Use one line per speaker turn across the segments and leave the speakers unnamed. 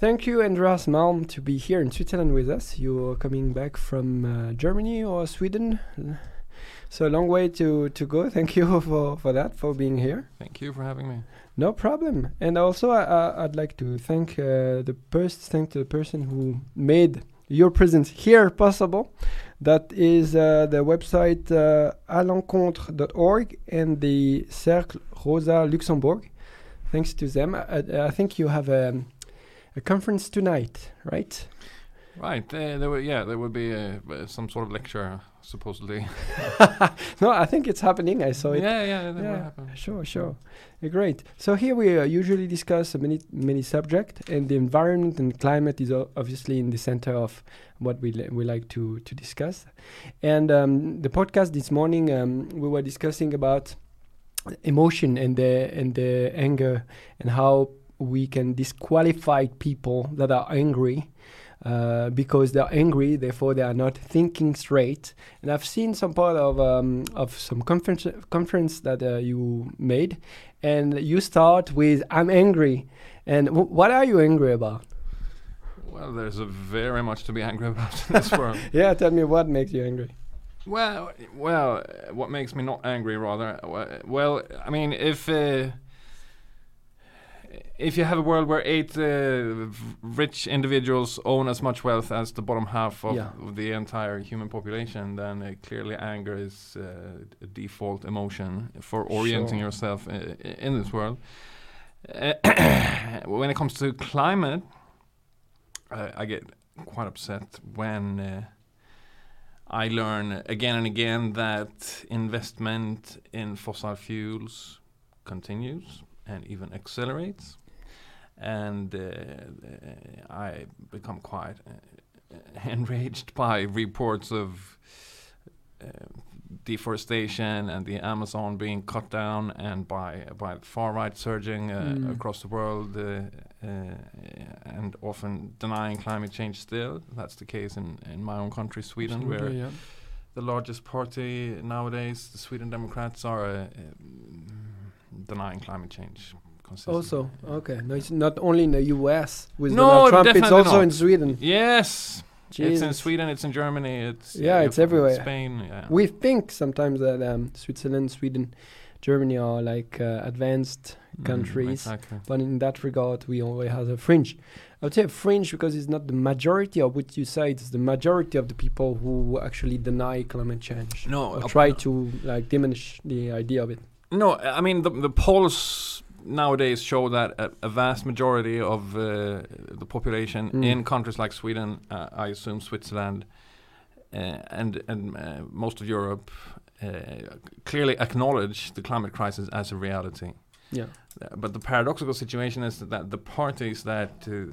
Thank you, Andreas Malm, to be here in Switzerland with us. You're coming back from uh, Germany or Sweden. So a long way to, to go. Thank you for, for that, for being here.
Thank you for having me.
No problem. And also, I, I'd like to thank uh, the first thank the person who made your presence here possible. That is uh, the website uh, alencontre.org and the Cercle Rosa Luxemburg. Thanks to them. I, I think you have a, a conference tonight, right?
Right. Uh, there were, yeah, there would be uh, uh, some sort of lecture, supposedly.
no, I think it's happening. I saw it.
Yeah, yeah, that will
Yeah,
happen.
Sure, sure. Uh, great. So here we uh, usually discuss many many subject, and the environment and climate is o- obviously in the center of what we li- we like to to discuss. And um, the podcast this morning, um, we were discussing about emotion and the and the anger and how we can disqualify people that are angry. Uh, because they're angry, therefore they are not thinking straight. And I've seen some part of um, of some conference conference that uh, you made, and you start with "I'm angry," and w- what are you angry about?
Well, there's a very much to be angry about in this world.
Yeah, tell me what makes you angry.
Well, well, what makes me not angry, rather? Well, I mean, if uh, if you have a world where eight uh, rich individuals own as much wealth as the bottom half of,
Yeah.
the entire human population, then uh, clearly anger is uh, a default emotion for orienting
Sure.
yourself uh, in this world. Uh, when it comes to climate, I, I get quite upset when. Uh, I learn again and again that investment in fossil fuels continues and even accelerates. And uh, I become quite uh, enraged by reports of uh, deforestation and the Amazon being cut down, and by by far right surging uh,
Mm.
across the world, uh, uh, and often denying climate change. Still, that's the case in in my own country, Sweden, where
yeah.
the largest party nowadays, the Sweden Democrats, are denying climate change. Consistently.
Also, okay. No, it's not only in the U.S. with
No,
Donald Trump. It's also
not.
in Sweden.
Yes, it's in Sweden, it's in Germany, it's
Yeah, it's everywhere.
Spain, yeah.
We think sometimes that um, Switzerland, Sweden, Germany are like uh, advanced
Mm,
countries.
exactly.
But in that regard, we always have a fringe. I would say fringe because it's not the majority of what you say. It's the majority of the people who actually deny climate change
No,
or try to like diminish the idea of it.
No, I mean the the polls nowadays show that a, a vast majority of uh, the population
Mm.
in countries like Sweden, uh, I assume Switzerland, uh, and and uh, most of Europe, uh, clearly acknowledge the climate crisis as a reality.
Yeah.
But the paradoxical situation is that the parties that uh,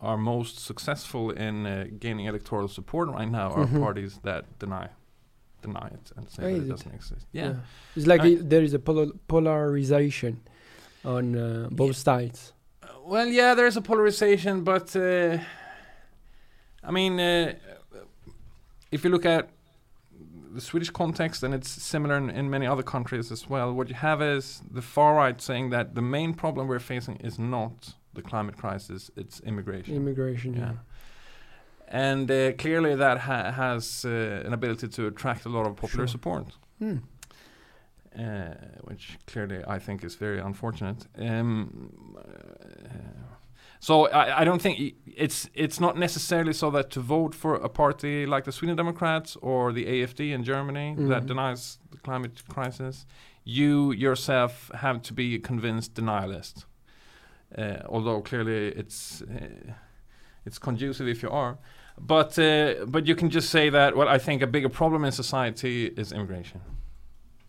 are most successful in uh, gaining electoral support right now are
Mhm.
parties that deny deny it and say
Oh,
that it doesn't exist. Yeah.
It's like
I-
there is a polo- polarization on uh, both sides.
Uh, Well, yeah, there's a polarization, but uh, I mean, uh, if you look at the Swedish context, and it's similar in, in many other countries as well, what you have is the far right saying that the main problem we're facing is not the climate crisis, it's immigration.
Immigration. Yeah.
Yeah. and uh, clearly that ha- has uh, an ability to attract a lot of popular
Sure.
support
Hmm.
Uh, which clearly I think is very unfortunate. Um, uh, so I, I don't think it's it's not necessarily so that to vote for a party like the Sweden Democrats or the AFD in Germany that
Mhm.
denies the climate crisis, you yourself have to be a convinced denialist. Uh, although clearly it's uh, it's conducive if you are. But uh, but you can just say that. Well, I think a bigger problem in society is immigration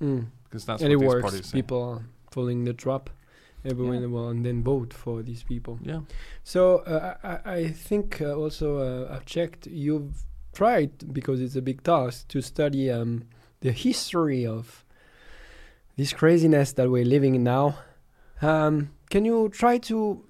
Mm.
Because that's
and it
these
works.
parties.
People are falling the trap. Everyone
Yeah.
will and then vote for these people.
Yeah.
So uh, I, I think uh, also uh, I've checked. You've tried because it's a big task to study um, the history of this craziness that we're living in now. Um, can you try to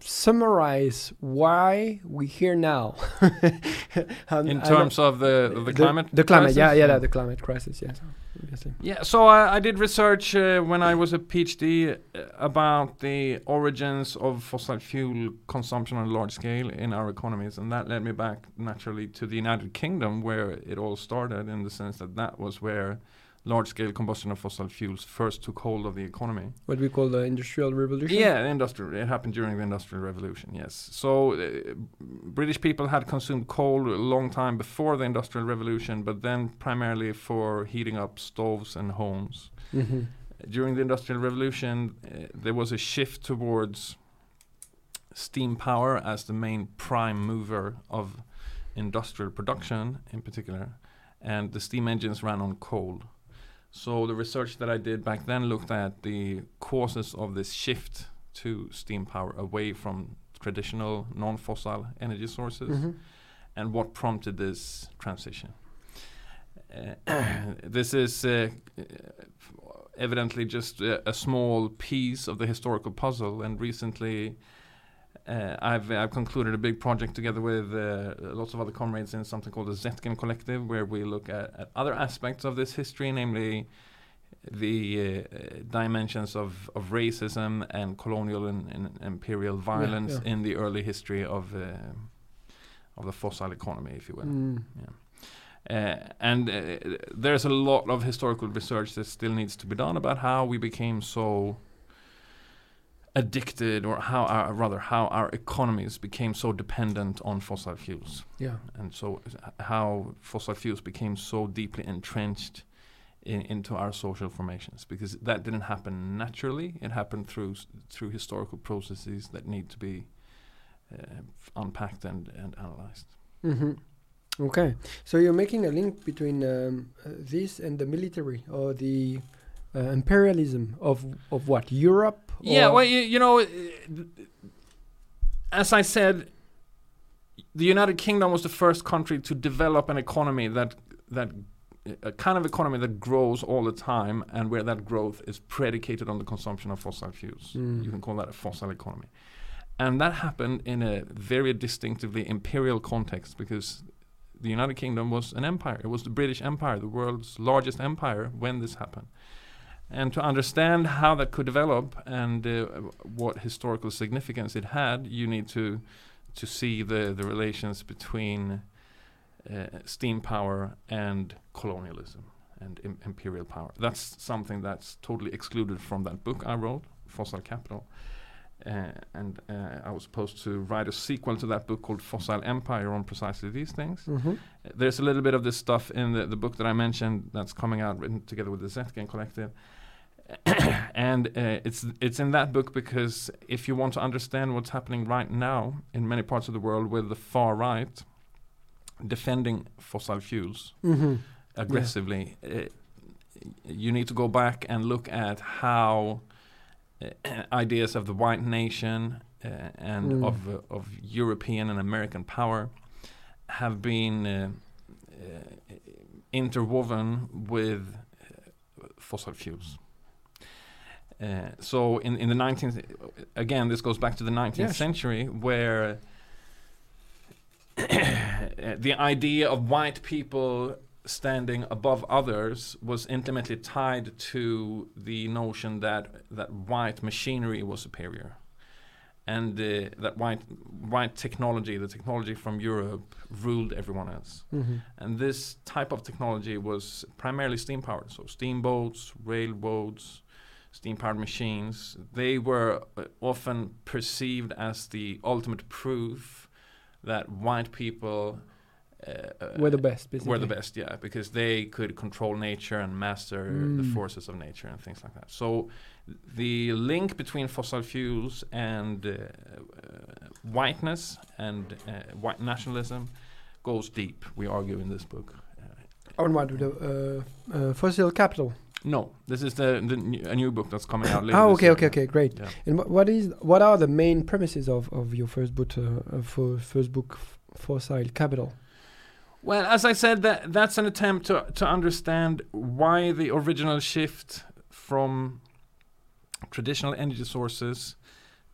summarize why we're here now?
In terms of the the, climate.
the climate, yeah,
crisis?
yeah, the climate crisis, yes. Obviously.
Yeah, so I, I did research uh, when I was a PhD uh, about the origins of fossil fuel consumption on a large scale in our economies, and that led me back naturally to the United Kingdom, where it all started, in the sense that that was where large-scale combustion of fossil fuels first took hold of the economy.
What we call the industrial revolution.
Yeah, industrial. It happened during the industrial revolution. Yes. So uh, British people had consumed coal a long time before the industrial revolution, but then primarily for heating up stoves and homes.
Mm-hmm.
During the industrial revolution, uh, there was a shift towards steam power as the main prime mover of industrial production, in particular, and the steam engines ran on coal. So the research that I did back then looked at the causes of this shift to steam power away from traditional non-fossil energy sources
Mm-hmm.
and what prompted this transition. Uh, this is uh, evidently just a, a small piece of the historical puzzle, and recently uh, I've I've concluded a big project together with uh, lots of other comrades in something called the Zetkin Collective, where we look at, at other aspects of this history, namely the uh, dimensions of, of racism and colonial and, and imperial violence
yeah.
in the early history of uh, of the fossil economy, if you will.
Mm.
Uh, and uh, there's a lot of historical research that still needs to be done about how we became so addicted, or how our, rather how our economies became so dependent on fossil fuels,
Yeah.
and so uh, how fossil fuels became so deeply entrenched in, into our social formations. Because that didn't happen naturally; it happened through through historical processes that need to be uh, unpacked and, and analyzed.
hmm Okay, so you're making a link between um, uh, this and the military or the uh, imperialism of of what Europe?
Yeah, well, you, you know, as I said, the United Kingdom was the first country to develop an economy that that a kind of economy that grows all the time and where that growth is predicated on the consumption of fossil fuels.
Mm.
You can call that a fossil economy. And that happened in a very distinctively imperial context because the United Kingdom was an empire. It was the British Empire, the world's largest empire when this happened. And to understand how that could develop and uh, what historical significance it had, you need to to see the, the relations between uh, steam power and colonialism and Im- imperial power. That's something that's totally excluded from that book I wrote, Fossil Capital. Uh, and uh, I was supposed to write a sequel to that book called Fossil Empire on precisely these things.
Mhm.
There's a little bit of this stuff in the, the book that I mentioned that's coming out written together with the Zetkin Collective. and uh, it's it's in that book because if you want to understand what's happening right now in many parts of the world with the far right defending fossil fuels
Mhm.
aggressively, uh, you need to go back and look at how ideas of the white nation uh, and
Mm.
of uh, of European and American power have been uh, uh, interwoven with fossil fuels. Uh, so in, in the 19th, again, this goes back to the 19th
Yes.
century where the idea of white people standing above others was intimately tied to the notion that that white machinery was superior. And uh, that white white technology the technology from Europe ruled everyone else.
Mhm.
and this type of technology was primarily steam powered. So steamboats railroads steam powered machines they were uh, often perceived as the ultimate proof that white people uh,
We're the best. Basically.
were the best, yeah, because they could control nature and master the
Mm.
forces of nature and things like that. So the link between fossil fuels and uh, uh, whiteness and uh, white nationalism goes deep. We argue in this book. Uh,
On what? The uh, uh, fossil capital.
no, this is the, the new, a new book that's coming out later.
Oh, okay, okay, okay, great.
Yeah.
And wh- what is what are the main premises of, of your first book? Uh, uh, for first book, F- fossil capital.
Well, as I said, that that's an attempt to to understand why the original shift from traditional energy sources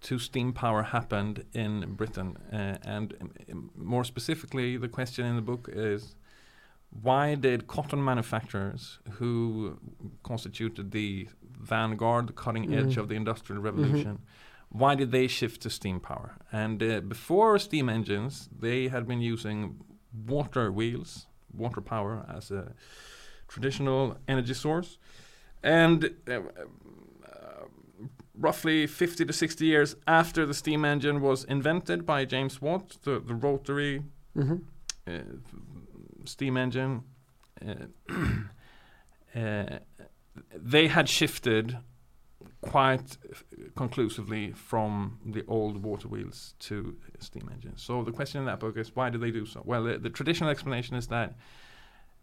to steam power happened in Britain, uh, and um, um, more specifically, the question in the book is why did cotton manufacturers, who constituted the vanguard, the cutting edge
Mhm.
of the industrial revolution, why did they shift to steam power? And uh, before steam engines, they had been using water wheels, water power as a traditional energy source. And uh, uh, roughly 50 to 60 years after the steam engine was invented by James Watt, the, the rotary
hmm
uh, steam engine, uh, uh, they had shifted quite conclusively from the old water wheels to steam engines. So the question in that book is why did they do so? Well, the, the traditional explanation is that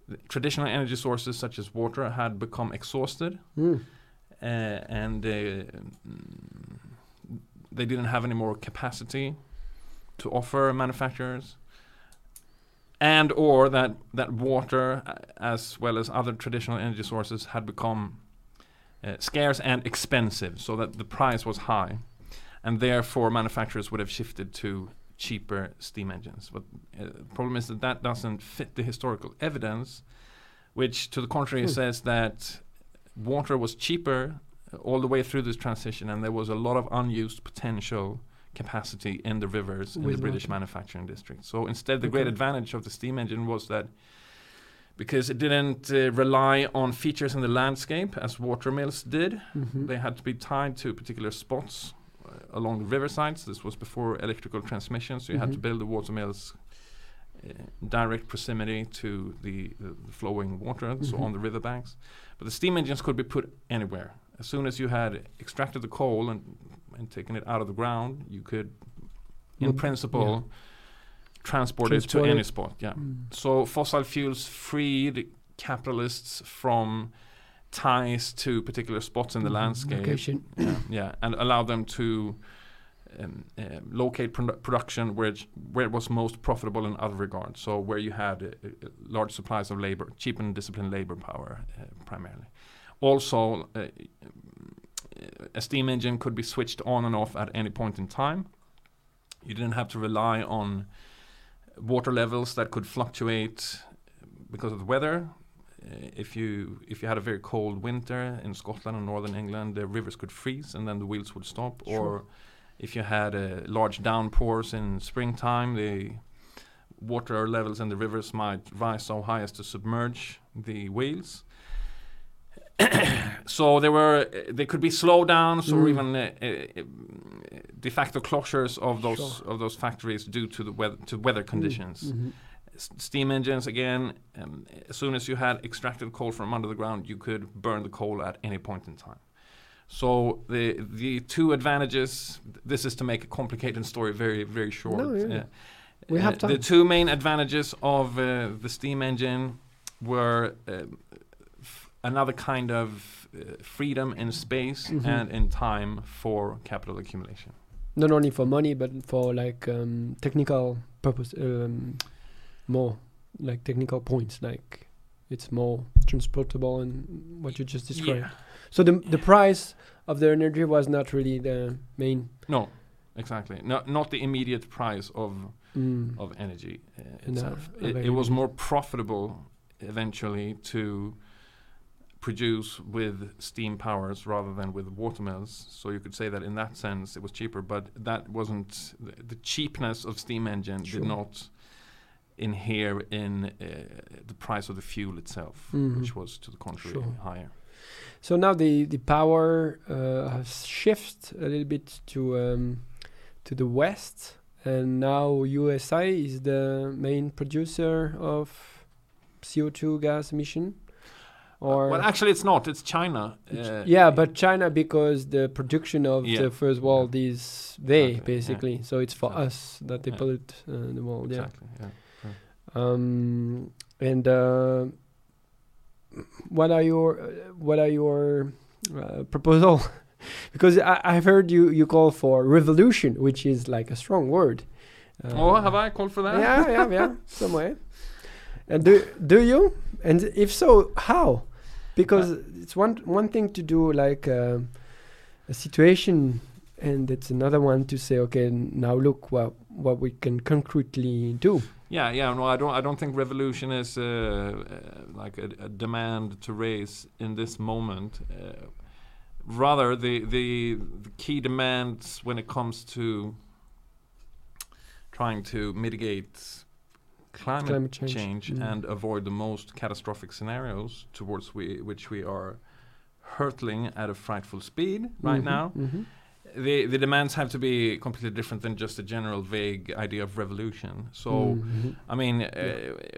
the traditional energy sources such as water had become exhausted
Mm.
uh, and uh, mm, they didn't have any more capacity to offer manufacturers and or that that water uh, as well as other traditional energy sources had become uh, scarce and expensive so that the price was high and therefore manufacturers would have shifted to cheaper steam engines but uh, the problem is that that doesn't fit the historical evidence which to the contrary
Hmm.
says that water was cheaper uh, all the way through this transition, and there was a lot of unused potential capacity in the rivers in the British
water.
manufacturing district. So instead, the great advantage of the steam engine was that because it didn't uh, rely on features in the landscape as water mills did,
Mhm.
they had to be tied to particular spots along the riversides. This was before electrical transmission, so you had to
Mhm.
build the water mills uh, direct proximity to the, the, the flowing water, so
Mhm.
on the riverbanks. But the steam engines could be put anywhere. As soon as you had extracted the coal and, and taken it out of the ground, you could, in principle,
yeah.
transport, it to
Transport
any spot. Yeah.
Mm.
So fossil fuels freed capitalists from ties to particular spots in the
Mhm.
landscape.
Location.
Yeah, yeah, and allow them to um, uh, locate produ- production where it, where it was most profitable in other regards. So where you had uh, uh, large supplies of labor, cheap and disciplined labor power uh, primarily. Also, uh, a steam engine could be switched on and off at any point in time. You didn't have to rely on water levels that could fluctuate because of the weather. Uh, if you if you had a very cold winter in Scotland and northern England, the rivers could freeze and then the wheels would stop.
Sure.
Or if you had uh, large downpours in springtime, the water levels in the rivers might rise so high as to submerge the wheels. so there were uh, there could be slowdowns or
Mm.
even uh, de facto closures of those
Sure.
of those factories due to the weather to weather conditions
Mhm.
s- steam engines again um, as soon as you had extracted coal from under the ground you could burn the coal at any point in time so the the two advantages this is to make a complicated story very very short
No, yeah.
uh,
We have
uh, the two main advantages of uh, the steam engine were f- another kind of uh, freedom in space
Mhm.
and in time for capital accumulation
Not only for money, but for like um, technical purpose, um, more like technical points. Like it's more transportable and what you just described.
yeah
So the the price of the energy was not really the main.
no exactly not not the immediate price of
Mm.
of energy uh, itself. It, it was more profitable eventually to produce with steam powers rather than with water mills. So you could say that in that sense it was cheaper, but that wasn't the, the cheapness of steam engine
Sure.
did not inhere in uh, the price of the fuel itself,
Mhm.
which was to the contrary
Sure.
higher.
So now the the power uh, has shifted a little bit to um, to the west, and now USA is the main producer of CO2 gas emission. Or
well, actually, it's not. It's China. Uh,
yeah, but China because the production of
Yeah.
the first world is they
yeah.
basically. So it's for
Exactly.
us that they
Yeah.
pollute uh, the world. Yeah.
exactly. Yeah.
Um, and uh, what are your uh, what are your uh, proposal? because I, I've heard you you call for revolution, which is like a strong word. Uh,
oh, have I called for that?
Yeah, yeah, yeah, some way. And do do you? And if so, how? Because it's one one thing to do like um a situation and it's another one to say, okay, now look what what we can concretely do.
Yeah, yeah. No, I don't. I don't think revolution is uh, uh, like a, a, demand to raise in this moment. Uh, rather, the, the the key demands when it comes to trying to mitigate climate,
Climate change.
change,
Mm.
and avoid the most catastrophic scenarios towards we, which we are hurtling at a frightful speed right
Mhm,
now.
mhm.
The the demands have to be completely different than just a general vague idea of revolution. So.
Mhm.
I mean, uh,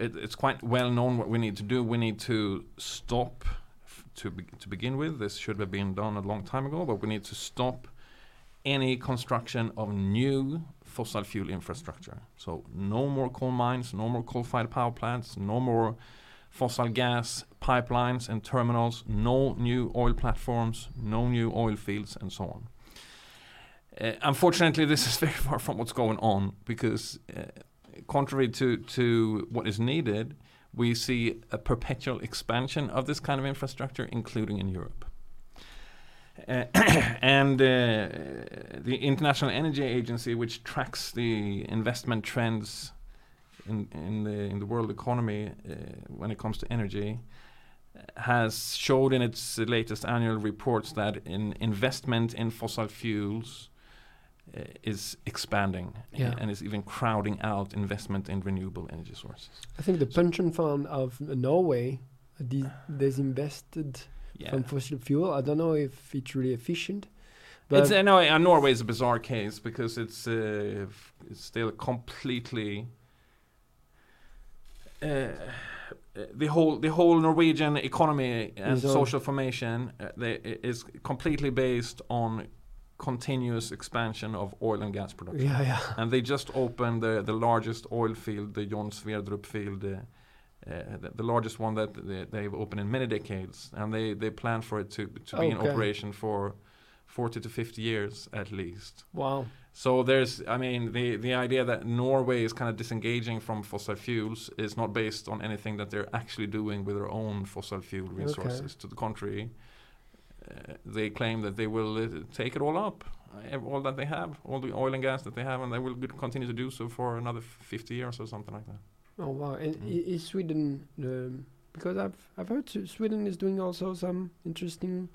it, it's quite well known what we need to do. We need to stop, f- to be, to begin with. This should have been done a long time ago, but we need to stop any construction of new fossil fuel infrastructure. So no more coal mines, no more coal-fired power plants, no more fossil gas pipelines and terminals, no new oil platforms, no new oil fields, and so on. Uh, unfortunately, this is very far from what's going on because uh, contrary to, to what is needed, we see a perpetual expansion of this kind of infrastructure, including in Europe. Uh, and uh, the International Energy Agency, which tracks the investment trends in, in, the, in the world economy uh, when it comes to energy, has showed in its latest annual reports that in investment in fossil fuels uh, is expanding
Yeah.
and is even crowding out investment in renewable energy sources.
I think the pension fund of Norway uh, de- disinvested
Yeah.
from fossil fuel. I don't know if it's really efficient, but
It's, uh, no, uh, Norway is a bizarre case because it's, uh, it's still completely uh, the whole the whole Norwegian economy and social formation uh, they, is completely based on continuous expansion of oil and gas production.
yeah, yeah.
And they just opened the, the largest oil field, the Johan Sverdrup field, uh, uh, the, the largest one that they, they've opened in many decades. And they, they plan for it to, to be in operation for 40 to 50 years at least.
Wow.
So there's, I mean, the, the idea that Norway is kind of disengaging from fossil fuels is not based on anything that they're actually doing with their own fossil fuel resources. To the contrary, they claim that they will uh, take it all up, uh, all that they have, all the oil and gas that they have, and they will continue to do so for another 50 years or something like that.
Oh wow! And
Mm.
is Sweden um, because I've I've heard S- Sweden is doing also some interesting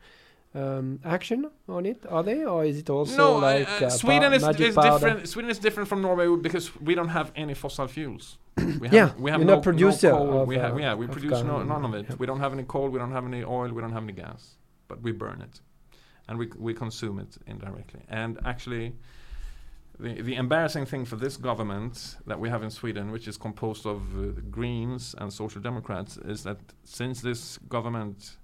um, action on it. Are they, or is it also
no,
like
uh,
uh,
Sweden is, is different. Sweden is different from Norway because we don't have any fossil fuels. we
Yeah,
have, we have
you're
no,
not producer
no coal.
of,
we have,
uh,
yeah, we produce no, none of it.
Yep.
We don't have any coal. We don't have any oil. We don't have any gas, but we burn it, and we we consume it indirectly. And actually, the the embarrassing thing for this government that we have in Sweden, which is composed of uh, Greens and Social Democrats, is that since this government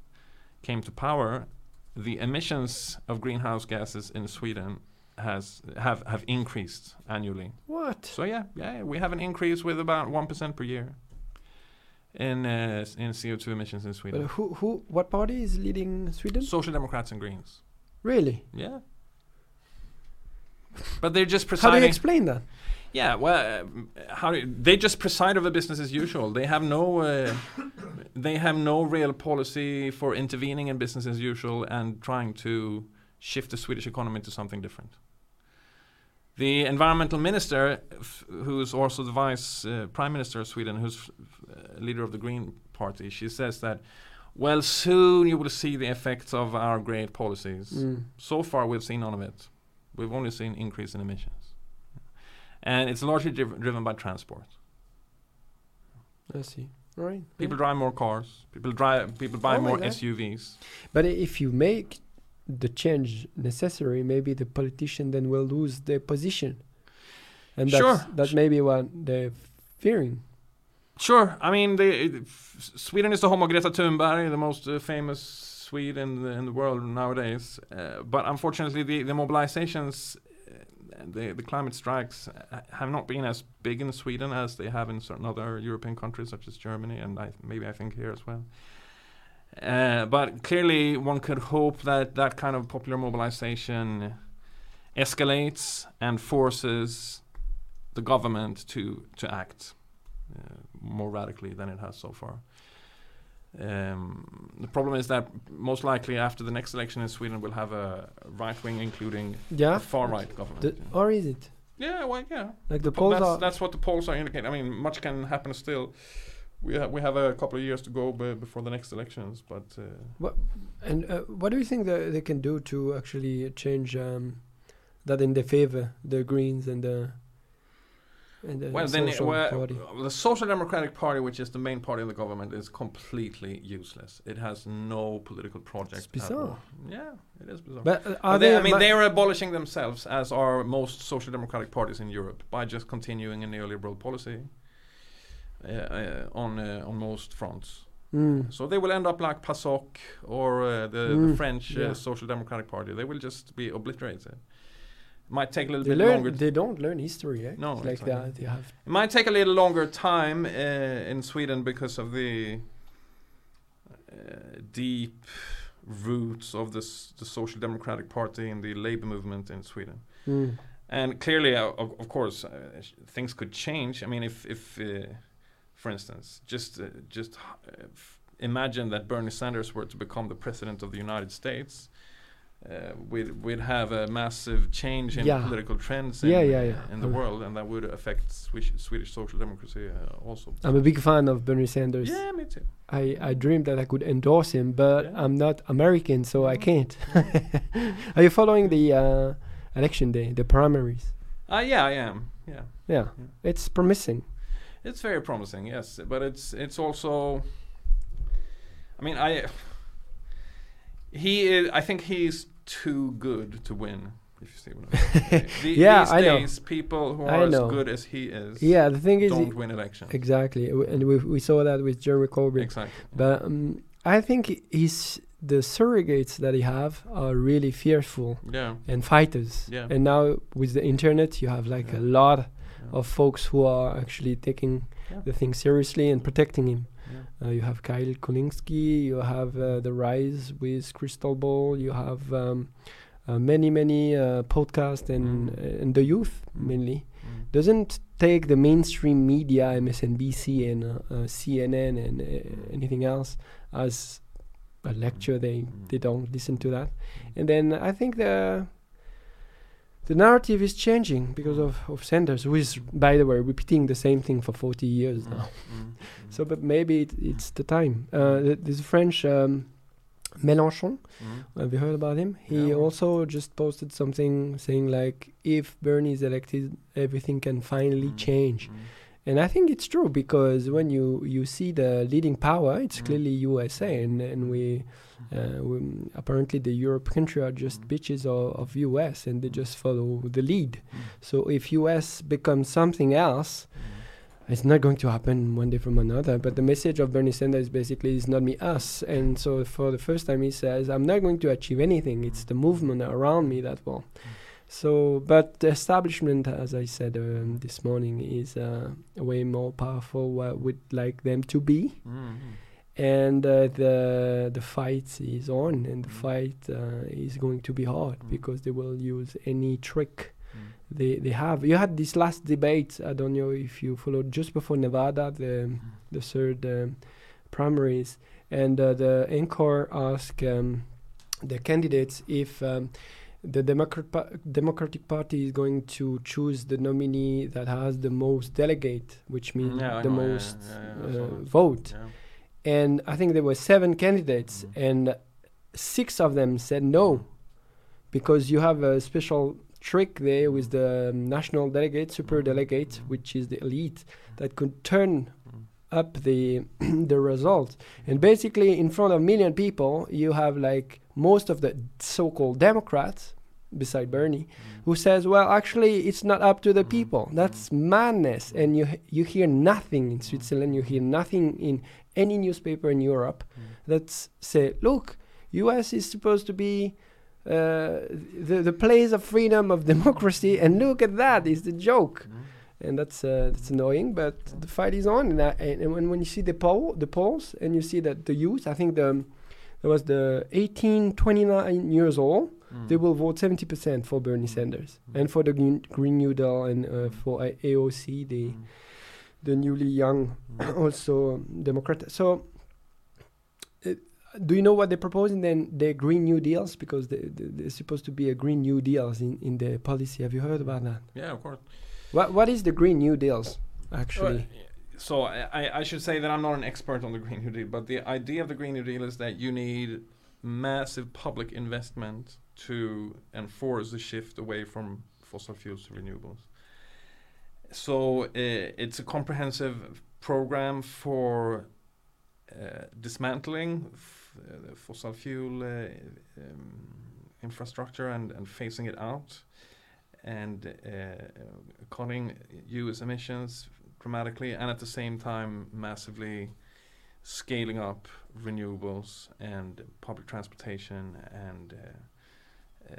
came to power, the emissions of greenhouse gases in Sweden has have have increased annually.
What?
So yeah, yeah, we have an increase with about one percent per year in uh, in CO two emissions in
But
Sweden.
who who what party is leading Sweden?
Social Democrats and Greens.
really?
Yeah. But they're just
How do you explain that?
yeah, well, um, how do they just preside over business as usual? They have no, uh, they have no real policy for intervening in business as usual and trying to shift the Swedish economy to something different. The environmental minister, who's also the vice uh, prime minister of Sweden, who's uh, leader of the Green Party, she says that, well, soon you will see the effects of our great policies.
Mm.
So far, we've seen none of it. We've only seen increase in emissions, and it's largely driv- driven by transport.
I see. Right.
People
yeah.
drive more cars. People drive. People buy
Oh
more. SUVs.
But if you make the change necessary, maybe the politician then will lose their position, and that's,
Sure.
that may be what they're fearing.
Sure. I mean, they, Sweden is the home of Greta Thunberg, the most uh, famous Swede in the, in the world nowadays. Uh, but unfortunately, the, the mobilizations, uh, the, the climate strikes, uh, have not been as big in Sweden as they have in certain other European countries, such as Germany, and I, maybe I think here as well. Uh, but clearly, one could hope that that kind of popular mobilization escalates and forces the government to to act uh, more radically than it has so far. Um, the problem is that most likely after the next election in Sweden, we'll have a right wing, including
Yeah.
a far right government.
The, or is it
yeah, well, yeah.
like the
But
polls
that's,
are?
that's what the polls are indicating. I mean, much can happen still. We ha- we have a couple of years to go b- before the next elections, but uh,
And uh, what do you think that they can do to actually change um, that in their favor, the Greens and the the
well, then it- well, the Social Democratic Party, which is the main party of the government, is completely useless. It has no political project.
It's bizarre.
Yeah, it is bizarre.
But uh, are
they,
they?
I mean, they are abolishing themselves, as are most social democratic parties in Europe, by just continuing a neoliberal policy uh, uh, on uh, on most fronts.
Mm.
So they will end up like PASOK or uh, the, the
Mm,
French
yeah.
uh, Social Democratic Party. They will just be obliterated. Might take a little
They
bit
learn.
longer.
They don't learn history. Eh?
No,
It's like
exactly.
that. They have.
It might take a little longer time uh, in Sweden because of the uh, deep roots of this the Social Democratic Party and the labor movement in Sweden.
Mm.
And clearly, uh, of, of course, uh, things could change. I mean, if, if uh, for instance, just uh, just uh, f- imagine that Bernie Sanders were to become the president of the United States, uh, we'd we'd have a massive change in
Yeah.
political trends in,
Yeah, yeah, yeah.
in the world, and that would affect Swish, Swedish social democracy uh, also.
I'm a big fan of Bernie Sanders.
yeah, me too.
I, I dreamed that I could endorse him, but
Yeah.
I'm not American, so I
Mm.
can't. Are you following the uh, election day, the primaries?
Uh, yeah, I am. Yeah.
Yeah,
Yeah.
it's promising.
It's very promising, yes, but it's it's also. I mean, I. He is. I think he's too good to win. If you see what I mean. The-
Yeah,
these
I know.
people who are as good as he is,
Yeah, the thing is,
don't win elections.
exactly, and we we saw that with Jeremy Corbyn.
Exactly.
But um, I think he's the surrogates that he have are really fearful
yeah.
and fighters.
Yeah.
And now with the internet, you have like
Yeah.
a lot of folks who are actually taking the thing seriously and protecting him. Uh, you have Kyle Kulinski, you have uh, The Rise with Krystal Ball, you have um, uh, many, many uh, podcasts and,
Mm.
and the youth mainly.
Mm.
Doesn't take the mainstream media, MSNBC and uh, uh, CNN and uh, anything else as a lecture. They,
Mm.
they don't listen to that. And then I think the the narrative is changing because of, of Sanders, who is, by the way, repeating the same thing for 40 years now.
Mm.
So, but maybe it, it's the time. Uh, th- there's a French um, Mélenchon.
Mm.
Have you heard about him? He
Yeah.
also just posted something saying like, if Bernie is elected, everything can finally
Mm.
change.
Mm.
And I think it's true because when you, you see the leading power, it's
Mm.
clearly USA, and, and we, uh, we apparently the Europe country are just
Mm.
bitches of, of US, and they just follow the lead.
Mm.
So if US becomes something else,
Mm.
it's not going to happen one day from another. But the message of Bernie Sanders basically is not me, us. And so for the first time, he says, I'm not going to achieve anything. It's the movement around me that will. So, but the establishment, as I said um, this morning, is uh, way more powerful what we'd like them to be.
Mm.
And uh, the the fight is on, and the
Mm.
fight uh, is going to be hard
Mm.
because they will use any trick
Mm.
they they have. You had this last debate. I don't know if you followed just before Nevada, the
Mm.
the third um, primaries, and uh, the anchor asked um, the candidates if um, the Democrat pa- Democratic Party is going to choose the nominee that has the most delegate, which means
Yeah,
the
know,
most
yeah, yeah,
uh, vote. And I think there were seven candidates,
Mm.
and six of them said no because you have a special trick there with the national delegate, super delegate, which is the elite that could turn
Mm.
Up the the result. And basically, in front of a million people, you have like most of the so-called Democrats, beside Bernie,
Mm.
who says, "Well, actually, it's not up to the
Mm.
people. That's madness." And you you hear nothing in Switzerland. You hear nothing in any newspaper in Europe
Mm.
that say, "Look, U.S. is supposed to be." Uh, the the place of freedom of democracy, and look at that! Is the joke,
Mm.
And that's uh, that's annoying. But the fight is on, and, I, and, when when you see the poll, the polls, and you see that the youth, I think the there was the 18, 29 years old,
Mm.
they will vote 70% for Bernie Sanders
Mm.
and for the Green, Green New Deal and uh, for uh, AOC, the
Mm.
the newly young
Mm.
also Democrat. So do you know what they're proposing then? The Green New Deals because they, they, they're supposed to be a Green New Deals in, in the policy. Have you heard about that?
Yeah, of course.
What what is the Green New Deals actually?
Well, so I, I- should say that I'm not an expert on the Green New Deal, but the idea of the Green New Deal is that you need massive public investment to enforce the shift away from fossil fuels to renewables. So uh, it's a comprehensive program for uh, dismantling uh, fossil fuel uh, um, infrastructure and, and phasing it out and uh, cutting US emissions dramatically and at the same time massively scaling up renewables and public transportation and uh, uh,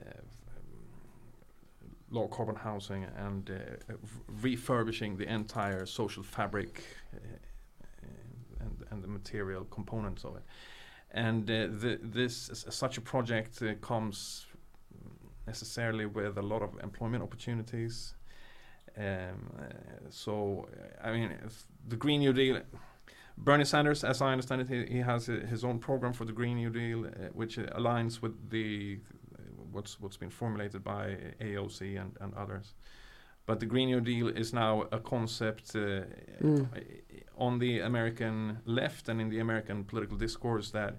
low carbon housing and uh, refurbishing the entire social fabric uh, and, and the material components of it. And uh, the, this such a project comes necessarily with a lot of employment opportunities. Um, uh, so, I mean, the Green New Deal. Bernie Sanders, as I understand it, he, he has uh, his own program for the Green New Deal, uh, which uh, aligns with the what's what's been formulated by AOC and, and others. But the Green New Deal is now a concept uh,
Mm.
on the American left and in the American political discourse that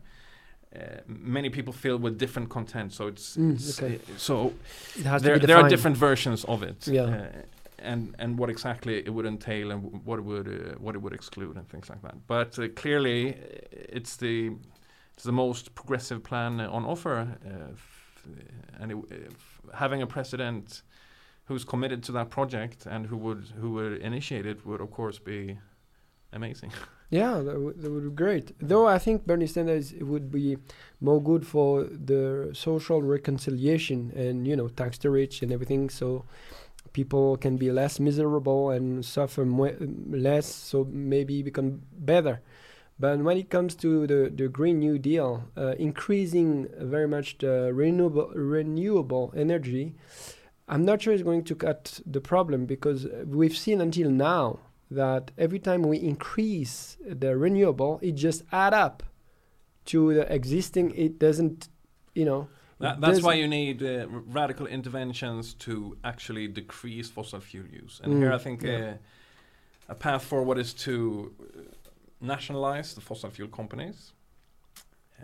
many people feel with different content. So it's,
Mm,
it's,
okay.
uh, so
It has
there,
to be
there are different versions of it.
Yeah.
Uh, and and what exactly it would entail and what it would uh, what it would exclude and things like that. But uh, clearly, uh, it's the it's the most progressive plan uh, on offer, uh, and it, having a president who's committed to that project and who would who would initiate it would of course be amazing.
Yeah, that, would that would be great. Though I think Bernie Sanders would be more good for the social reconciliation and you know tax the rich and everything, so people can be less miserable and suffer mo- less, so maybe become better. But when it comes to the, the Green New Deal, uh, increasing very much the renewable renewable energy, I'm not sure it's going to cut the problem because we've seen until now that every time we increase the renewable, it just add up to the existing. It doesn't, you know.
That, that's why you need uh, radical interventions to actually decrease fossil fuel use. And
Mm,
here I think
yeah.
uh, a path forward is to uh, nationalize the fossil fuel companies. Uh,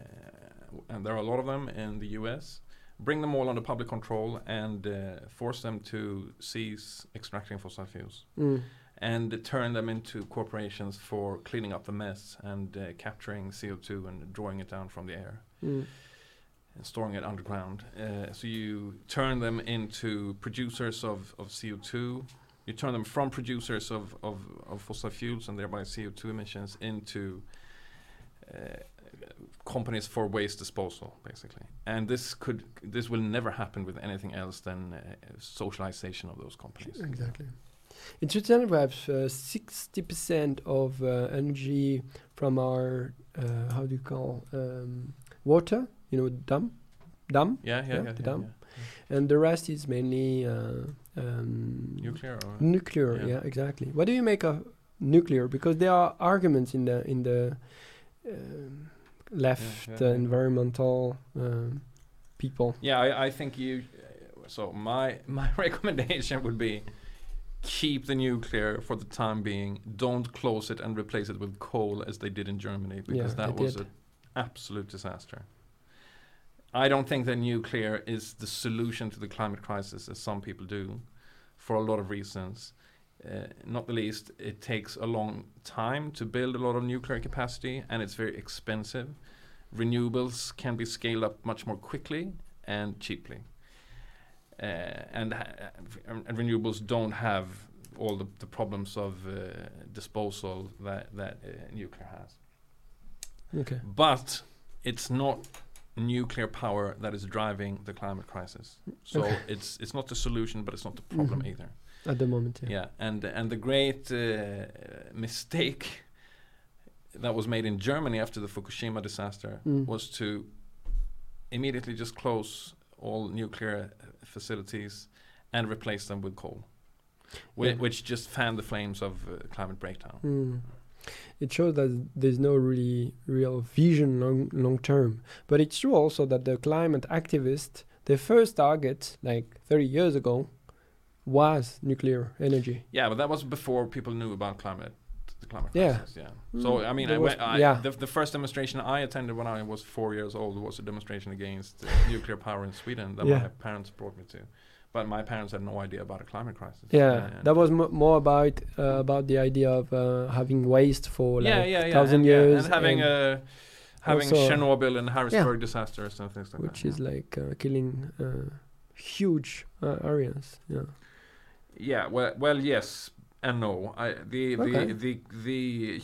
and there are a lot of them in the US. Bring them all under public control and uh, force them to cease extracting fossil fuels
Mm,
and turn them into corporations for cleaning up the mess and uh, capturing CO2 and drawing it down from the air
mm,
and storing it underground. Uh, so you turn them into producers of, of CO2. You turn them from producers of, of, of fossil fuels and thereby CO2 emissions into uh, companies for waste disposal, basically. And this could this will never happen with anything else than uh, socialization of those companies.
exactly. In Switzerland, we have uh, sixty percent of uh, energy from our uh, how do you call um, water? You know, dam, dam,
Yeah, yeah,
Yeah,
yeah.
the
yeah,
dam.
yeah.
and the rest is mainly uh, um,
Nuclear or
Nuclear,
Yeah.
yeah. exactly. What do you make of nuclear? Because there are arguments in the in the um, left
yeah,
uh, environmental um, people.
Yeah, I, I think you. So my my recommendation would be keep the nuclear for the time being. Don't close it and replace it with coal as they did in Germany because
Yeah,
that was
did.
an absolute disaster. I don't think that nuclear is the solution to the climate crisis, as some people do, for a lot of reasons. Uh, not the least, it takes a long time to build a lot of nuclear capacity, and it's very expensive. Renewables can be scaled up much more quickly and cheaply. Uh, and, and and renewables don't have all the, the problems of uh, disposal that, that uh, nuclear has.
Okay.
But it's not nuclear power that is driving the climate crisis. So
Okay.
it's it's not the solution, but it's not the problem
Mhm.
either.
At the moment, yeah.
Yeah, and and the great uh, mistake that was made in Germany after the Fukushima disaster
Mm.
was to immediately just close all nuclear uh, facilities and replace them with coal, whi-
Yeah.
which just fanned the flames of uh, climate breakdown.
Mm. it shows that there's no really real vision long long term. But it's true also that the climate activists, their first target, like 30 years ago, was nuclear energy.
Yeah, but that was before people knew about climate. The climate
Yeah.
crisis. Yeah.
Mm,
So I mean, I, went- I,
yeah.
the, the first demonstration I attended when I was four years old was a demonstration against uh, nuclear power in Sweden that
Yeah.
my parents brought me to. But my parents had no idea about a climate crisis.
Yeah, that was m- more about uh, about the idea of uh, having waste for like
yeah, yeah, yeah,
thousand
and, yeah,
years,
and having
and
uh, having Chernobyl and Harrisburg disasters and things like that.
which
that.
is like uh, killing uh, huge uh, areas. Yeah.
Yeah, well, well, yes and no. I, the,
Okay.
the the the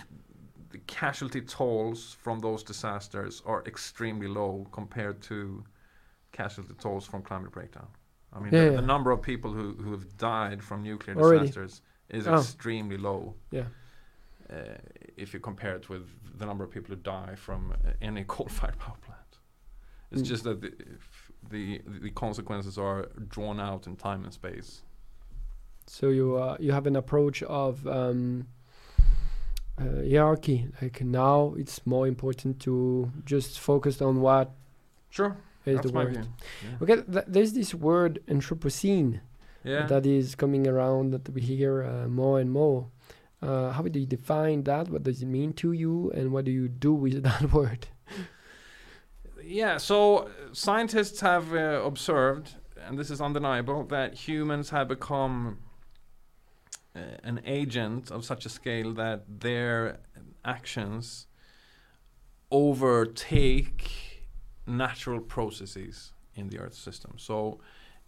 the casualty tolls from those disasters are extremely low compared to casualty tolls from climate breakdown. I mean,
Yeah,
the,
yeah.
the number of people who who have died from nuclear
Already.
disasters is
Oh.
extremely low.
Yeah.
Uh, if you compare it with the number of people who die from uh, any coal-fired power plant, it's
Mm.
just that the, if the the consequences are drawn out in time and space.
So you uh, you have an approach of um, uh, hierarchy. Like now, it's more important to just focus on what
Sure,
is
that's
the
my
word.
Yeah.
Okay, th- there's this word Anthropocene
Yeah.
that is coming around that we hear uh, more and more. Uh, how do you define that? What does it mean to you, and what do you do with that word?
yeah. So scientists have uh, observed, and this is undeniable, that humans have become uh, an agent of such a scale that their actions overtake natural processes in the Earth system. So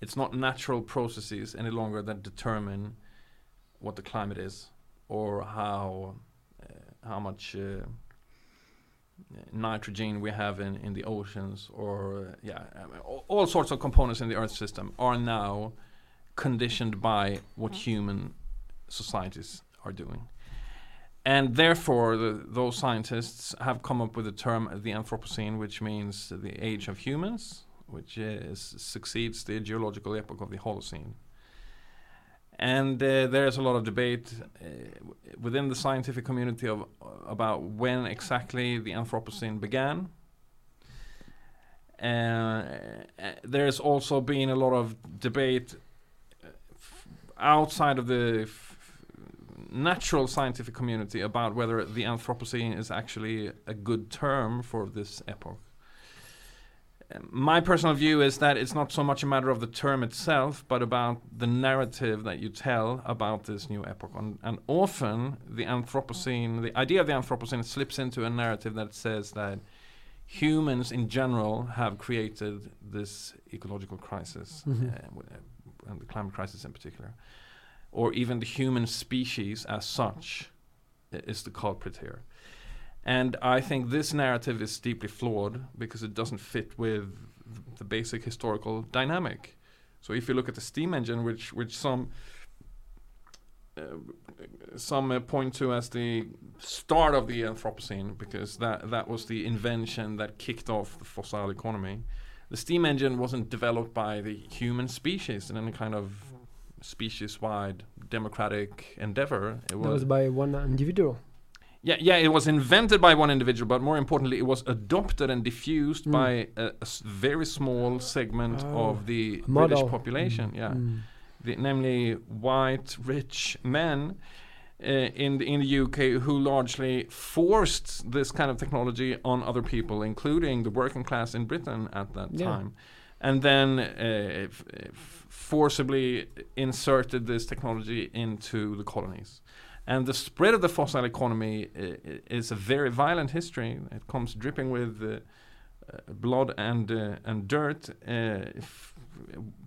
it's not natural processes any longer that determine what the climate is or how uh, how much uh, nitrogen we have in, in the oceans or uh, yeah I mean, all, all sorts of components in the earth system are now conditioned by what human societies are doing and therefore the, those scientists have come up with the term the anthropocene which means the age of humans which is, succeeds the geological epoch of the holocene and uh, there's a lot of debate uh, within the scientific community of about when exactly the Anthropocene began. Uh, uh, there's also been a lot of debate uh, outside of the natural scientific community about whether the Anthropocene is actually a good term for this epoch. My personal view is that it's not so much a matter of the term itself, but about the narrative that you tell about this new epoch. And, and often, the Anthropocene, the idea of the Anthropocene slips into a narrative that says that humans in general have created this ecological crisis,
Mhm.
uh, uh, and the climate crisis in particular, or even the human species as such is the culprit here. And I think this narrative is deeply flawed because it doesn't fit with the basic historical dynamic. So if you look at the steam engine, which which some uh, some uh, point to as the start of the Anthropocene, because that that was the invention that kicked off the fossil economy. The steam engine wasn't developed by the human species in any kind of species-wide democratic endeavor. It
That was by one individual.
yeah, yeah, it was invented by one individual, but more importantly, it was adopted and diffused
Mm.
by a, very small segment
Oh,
of the
model.
British population. Yeah,
Mm.
the, namely white rich men uh, in the, in the UK who largely forced this kind of technology on other people, including the working class in Britain at that
Yeah.
time, and then uh, f- f- forcibly inserted this technology into the colonies. And the spread of the fossil economy is a very violent history. It comes dripping with uh, uh, blood and uh, and dirt. Uh,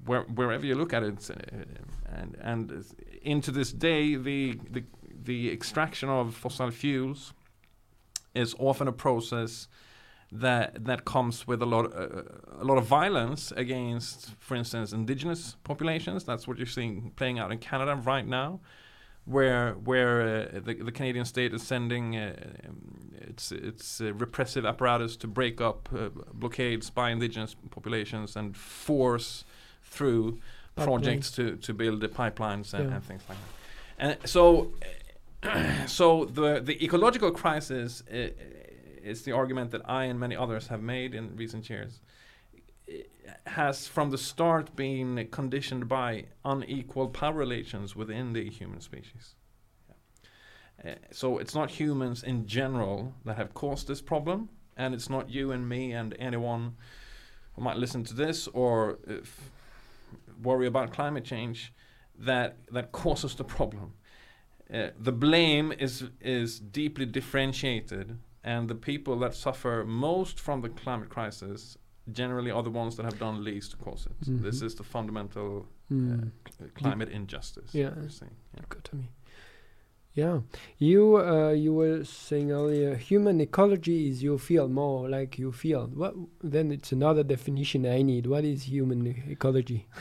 where, wherever you look at it, uh, and and into this day, the the the extraction of fossil fuels is often a process that that comes with a lot uh, a lot of violence against, for instance, indigenous populations. That's what you're seeing playing out in Canada right now, where where uh, the, the Canadian state is sending uh, its its uh, repressive apparatus to break up uh, blockades by indigenous populations and force through projects to, to build the pipelines and,
Yeah.
and things like that. And so, uh, so the the ecological crisis i- is the argument that I and many others have made in recent years. Has from the start been conditioned by unequal power relations within the human species. Uh, so it's not humans in general that have caused this problem, and it's not you and me and anyone who might listen to this or if worry about climate change that that causes the problem. Uh, the blame is is deeply differentiated, and the people that suffer most from the climate crisis generally are the ones that have done least to cause it. This
Mhm.
is the fundamental
Mm.
uh, climate injustice.
Yeah.
we're seeing. Yeah.
dichotomy. Yeah, you uh, you were saying earlier, human ecology is you feel more like you feel. What then? It's another definition I need. What is human e- ecology?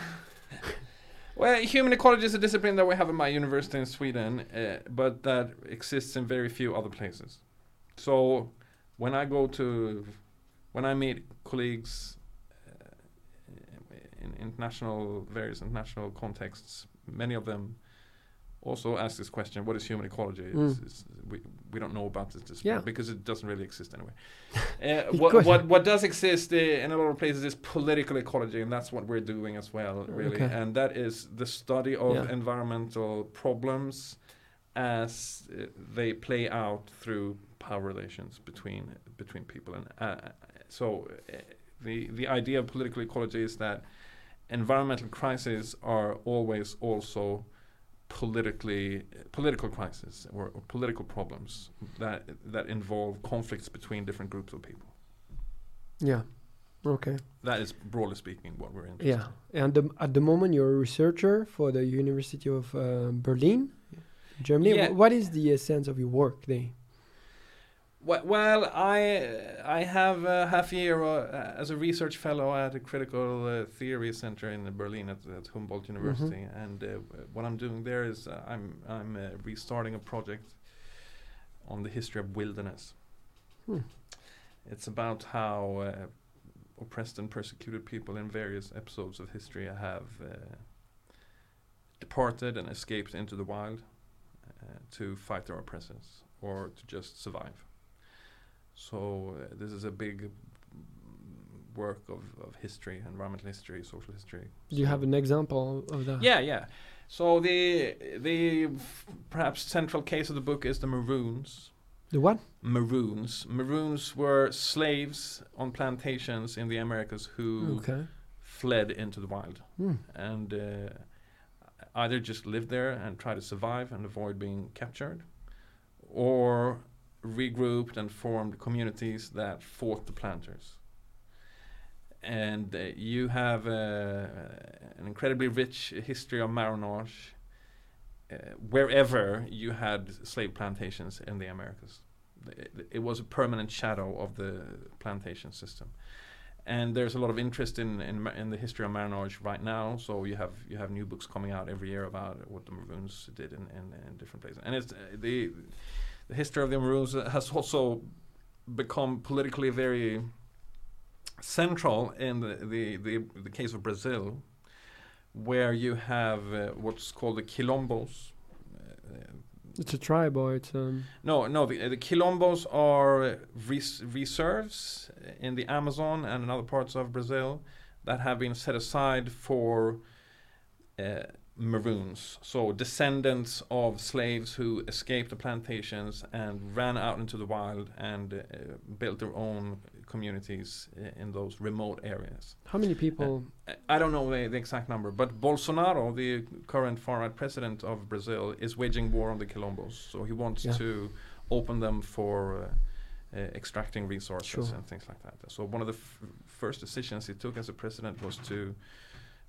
Well, human ecology is a discipline that we have in my university in Sweden, uh, but that exists in very few other places. So, when I go to, when I meet colleagues uh, in international, various international contexts, many of them also ask this question: What is human ecology?
Mm.
it's, we we don't know about this
Yeah.
because it doesn't really exist anyway. Uh, what, what what does exist uh, in a lot of places is political ecology, and that's what we're doing as well, really.
Okay.
And that is the study of
Yeah.
environmental problems as uh, they play out through power relations between between people. And uh, so, uh, the the idea of political ecology is that environmental crises are always also politically political crises or, or political problems that that involve conflicts between different groups of people.
Yeah. Okay.
That is broadly speaking what we're interested.
Yeah. And the, at the moment, you're a researcher for the University of uh, Berlin, Germany.
Yeah.
What is the essence of your work there?
Well, I I have a half year uh, as a research fellow at a critical uh, theory center in Berlin at, at Humboldt University, and uh, what I'm doing there is uh, I'm I'm uh, restarting a project on the history of wilderness.
Hmm.
It's about how uh, oppressed and persecuted people in various episodes of history have uh, departed and escaped into the wild uh, to fight their oppressors or to just survive. So uh, this is a big work of, of history, environmental history, social history.
Do you have an example of that?
yeah, yeah. So the the perhaps central case of the book is the Maroons.
The what?
Maroons. Maroons were slaves on plantations in the Americas who
Okay.
fled into the wild
Hmm.
and uh, either just lived there and tried to survive and avoid being captured, or regrouped and formed communities that fought the planters. And uh, you have uh, an incredibly rich history of marronage uh, wherever you had slave plantations in the Americas. It, it was a permanent shadow of the plantation system and there's a lot of interest in in, in the history of marronage right now. So you have you have new books coming out every year about what the Maroons did in, in, in different places, and it's uh, the the history of the Maroons has also become politically very central in the the, the, the case of Brazil, where you have uh, what's called the quilombos.
It's a tribe or it's um.
no, no. The, the quilombos are res- reserves in the Amazon and in other parts of Brazil that have been set aside for uh, maroons, so descendants of slaves who escaped the plantations and ran out into the wild and uh, built their own communities in those remote areas.
How many people?
I- I don't know the, the exact number, but Bolsonaro, the current far-right president of Brazil, is waging war on the quilombos. So he wants
Yeah.
to open them for uh, uh, extracting resources
Sure.
and things like that. So one of the f- first decisions he took as a president was to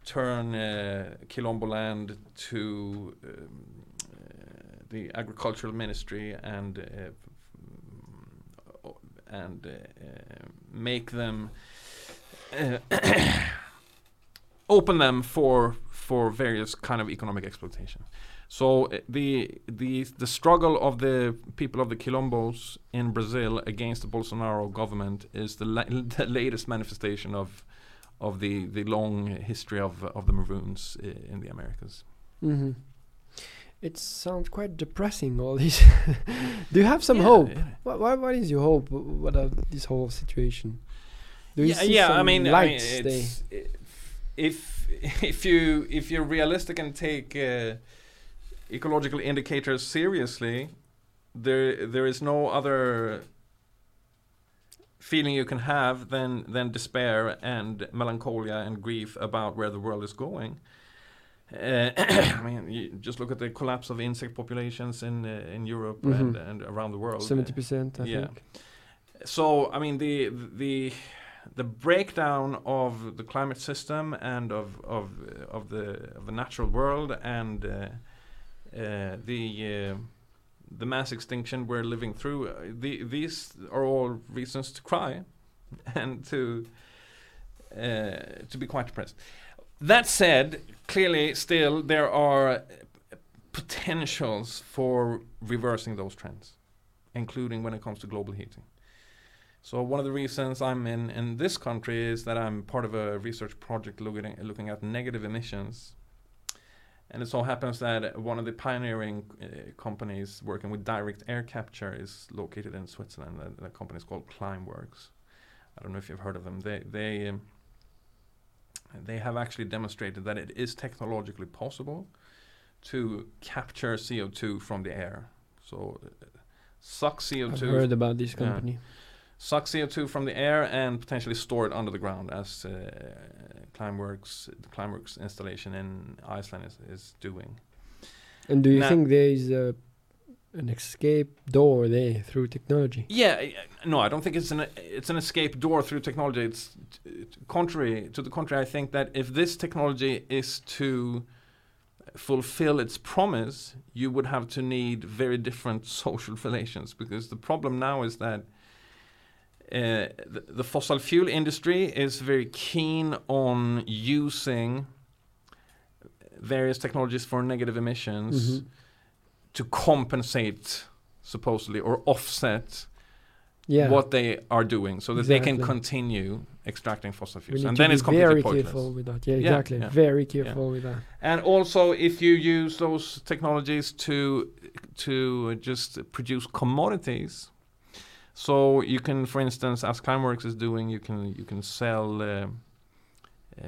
turn uh, quilombo land to um, uh, the agricultural ministry and uh, and uh, make them open them for for various kind of economic exploitation. So uh, the the the struggle of the people of the Quilombos in Brazil against the Bolsonaro government is the, la- the latest manifestation of of the the long history of of the Maroons in the Americas.
hmm It sounds quite depressing. All these. Do you have some
Yeah,
hope?
yeah.
What, what what is your hope? Wh- What this whole situation? Do you
yeah,
see
yeah. I
some
mean, I mean,
lights they-
it's, if if you if you're realistic and take uh, ecological indicators seriously, there there is no other feeling you can have than than despair and melancholia and grief about where the world is going. Uh, I mean, you just look at the collapse of insect populations in uh, in Europe and,
Mhm.
and around the world.
Seventy percent, I
Yeah.
think.
So I mean the the the breakdown of the climate system and of of of the of the natural world and uh, uh, the uh, the mass extinction we're living through. Uh, the, these are all reasons to cry and to uh, to be quite depressed. That said, clearly still there are potentials for reversing those trends, including when it comes to global heating. So one of the reasons I'm in, in this country is that I'm part of a research project looking looking at negative emissions. And it so happens that one of the pioneering uh, companies working with direct air capture is located in Switzerland. The, the company is called Climeworks. I don't know if you've heard of them. They they um, they have actually demonstrated that it is technologically possible to capture CO2 from the air. So uh, suck CO2
I've heard about this
Yeah. Suck CO2 from the air and potentially store it under the ground, as uh, Climeworks, the Climeworks installation in Iceland is, is doing.
And do you
Now-
think there is a, an escape door there through technology?
Yeah, no, I don't think it's an it's an escape door through technology. It's contrary to the contrary. I think that if this technology is to fulfill its promise, you would have to need very different social relations because the problem now is that uh, the, the fossil fuel industry is very keen on using various technologies for negative emissions
Mhm.
to compensate supposedly or offset
Yeah.
what they are doing so that they can continue extracting fossil fuels and then it's completely
very
pointless
careful with that. Yeah,
Yeah,
exactly.
yeah.
Very careful with that.
and also if you use those technologies to to just produce commodities so you can for instance as climeworks is doing you can you can sell uh, uh,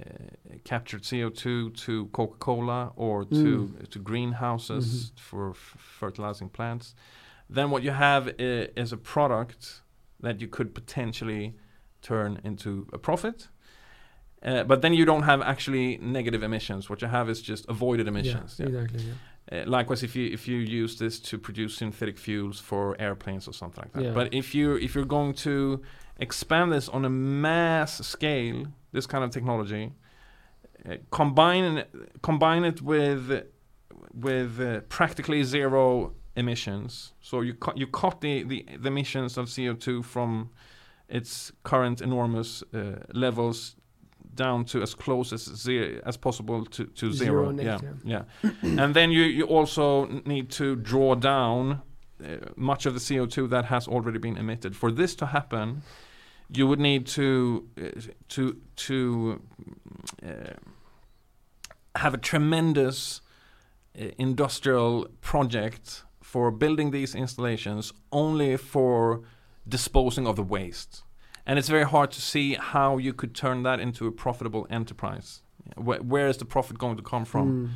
captured CO2 to Coca-Cola or to to greenhouses
Mhm.
for f- fertilizing plants. Then what you have i- is a product that you could potentially turn into a profit. Uh, but then you don't have actually negative emissions. What you have is just avoided emissions.
Yeah,
Yeah.
exactly. Yeah.
Uh, likewise, if you if you use this to produce synthetic fuels for airplanes or something like that.
Yeah.
But if you if you're going to expand this on a mass scale, this kind of technology, uh, combine combine it with with uh, practically zero emissions. So you cut you cut the, the the emissions of CO2 from its current enormous uh, levels down to as close as zero as possible to, to
Zero
zero. yeah.
yeah.
and then you you also need to draw down uh, much of the CO2 that has already been emitted. For this to happen, you would need to uh, to to uh, have a tremendous uh, industrial project for building these installations only for disposing of the waste. And it's very hard to see how you could turn that into a profitable enterprise. Wh- where is the profit going to come from?
Mm.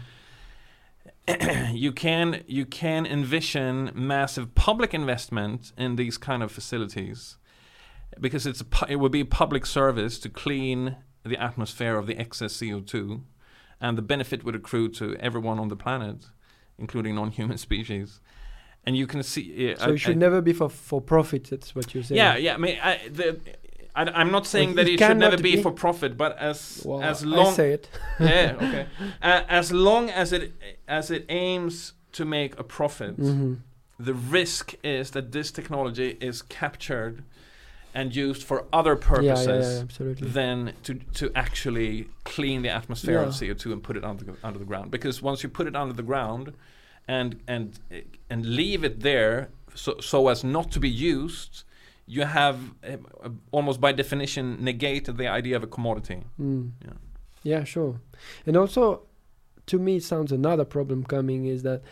you can you can envision massive public investment in these kind of facilities because it's a, it would be a public service to clean the atmosphere of the excess CO2 and the benefit would accrue to everyone on the planet including non-human species and you can see uh,
So it should never be for for profit. That's what you're saying.
yeah yeah I mean I, the, I, am not saying that
it
should never be,
be.
for profit but as
Well,
as
I
long
say it.
yeah, okay. Uh, as long as it as it aims to make a profit,
Mhm.
the risk is that this technology is captured and used for other purposes
yeah, yeah, absolutely.
than to to actually clean the atmosphere of CO2 and put it under under the ground. Because once you put it under the ground and and and leave it there so so as not to be used, you have uh, almost by definition negated the idea of a commodity.
Mm.
Yeah.
Yeah, sure. And also, to me, it sounds another problem coming is that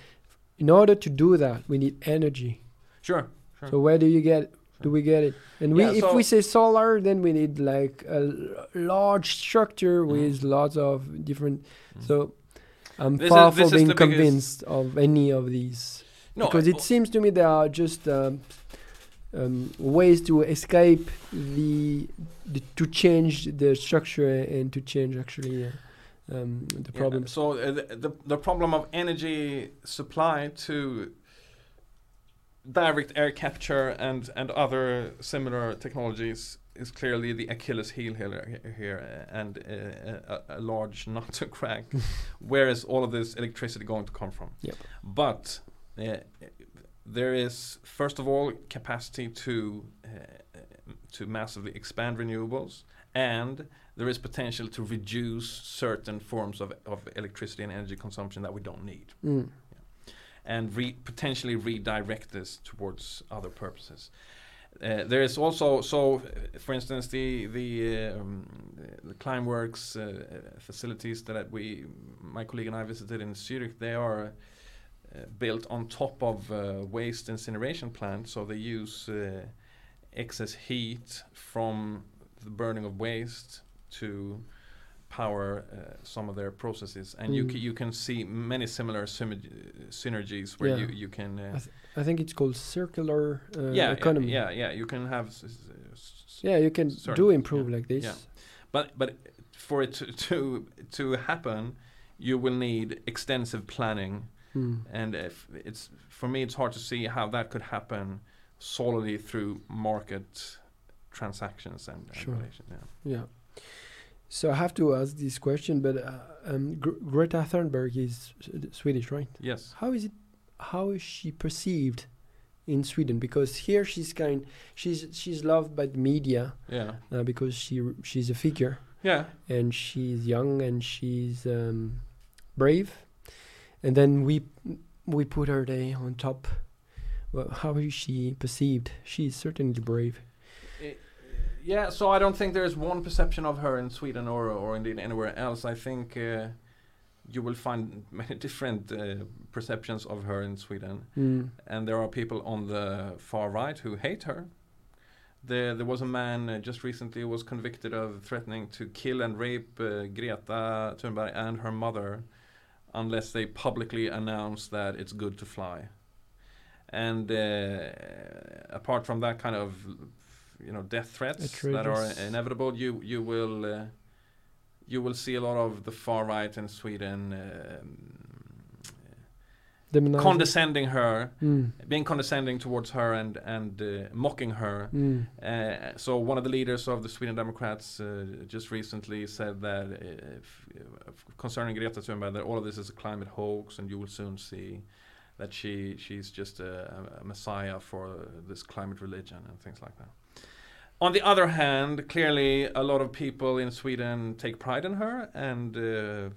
in order to do that, we need energy.
Sure. Sure.
So where do you get? Do we get it? And we,
Yeah,
if
so-
we say solar, then we need like a l- large structure with lots of different.
Mm.
So I'm
This
far
is-
from being convinced of any of these
No,
because
I-
it seems to me there are just um, um, ways to escape the, the to change the structure and to change actually uh, um, the
Yeah. So uh, the, the the problem of energy supply to direct air capture and and other similar technologies is clearly the Achilles heel here, here uh, and uh, a, a large nut to crack. Where is all of this electricity going to come from?
Yep.
But uh, there is first of all capacity to uh, to massively expand renewables and there is potential to reduce certain forms of, of electricity and energy consumption that we don't need
Mm.
and re- potentially redirect this towards other purposes. Uh, there is also so, uh, for instance, the the um, the Climeworks uh, uh, facilities that we, my colleague and I visited in Zurich, they are uh, built on top of uh, waste incineration plants. So they use uh, excess heat from the burning of waste to power uh, some of their processes, and you
Mm.
ca- you can see many similar synergies where
Yeah.
you you can. Uh,
I, th- I think it's called circular uh,
yeah,
economy.
yeah, yeah. You can have,
Yeah, you can do improve
yeah,
like this.
yeah. but but for it to to, to happen, you will need extensive planning,
Mm.
and if it's for me, it's hard to see how that could happen solely through market transactions and, and
Sure.
relations. Yeah.
Yeah. So I have to ask this question, but uh, um, Gr- Greta Thunberg is Swedish, right?
Yes.
How is it? How is she perceived in Sweden? Because here she's kind, she's she's loved by the media
Yeah.
uh, because she she's a figure
Yeah.
and she's young and she's um, brave, and then we we put her there on top. Well, how is she perceived? She's certainly brave.
Yeah, so I don't think there's one perception of her in Sweden or or indeed anywhere else. I think uh, you will find many different uh, perceptions of her in Sweden,
Mm.
and there are people on the far right who hate her. There, there was a man uh, just recently who was convicted of threatening to kill and rape uh, Greta Thunberg and her mother unless they publicly announce that it's good to fly. And uh, apart from that kind of, you know, death threats that are inevitable, you you will uh, you will see a lot of the far right in Sweden um, condescending her,
Mm.
being condescending towards her and and uh, mocking her.
Mm.
Uh, so one of the leaders of the Sweden Democrats uh, just recently said that uh, if, if concerning Greta Thunberg that all of this is a climate hoax, and you will soon see that she she's just a, a messiah for this climate religion and things like that. On the other hand, clearly a lot of people in Sweden take pride in her and uh,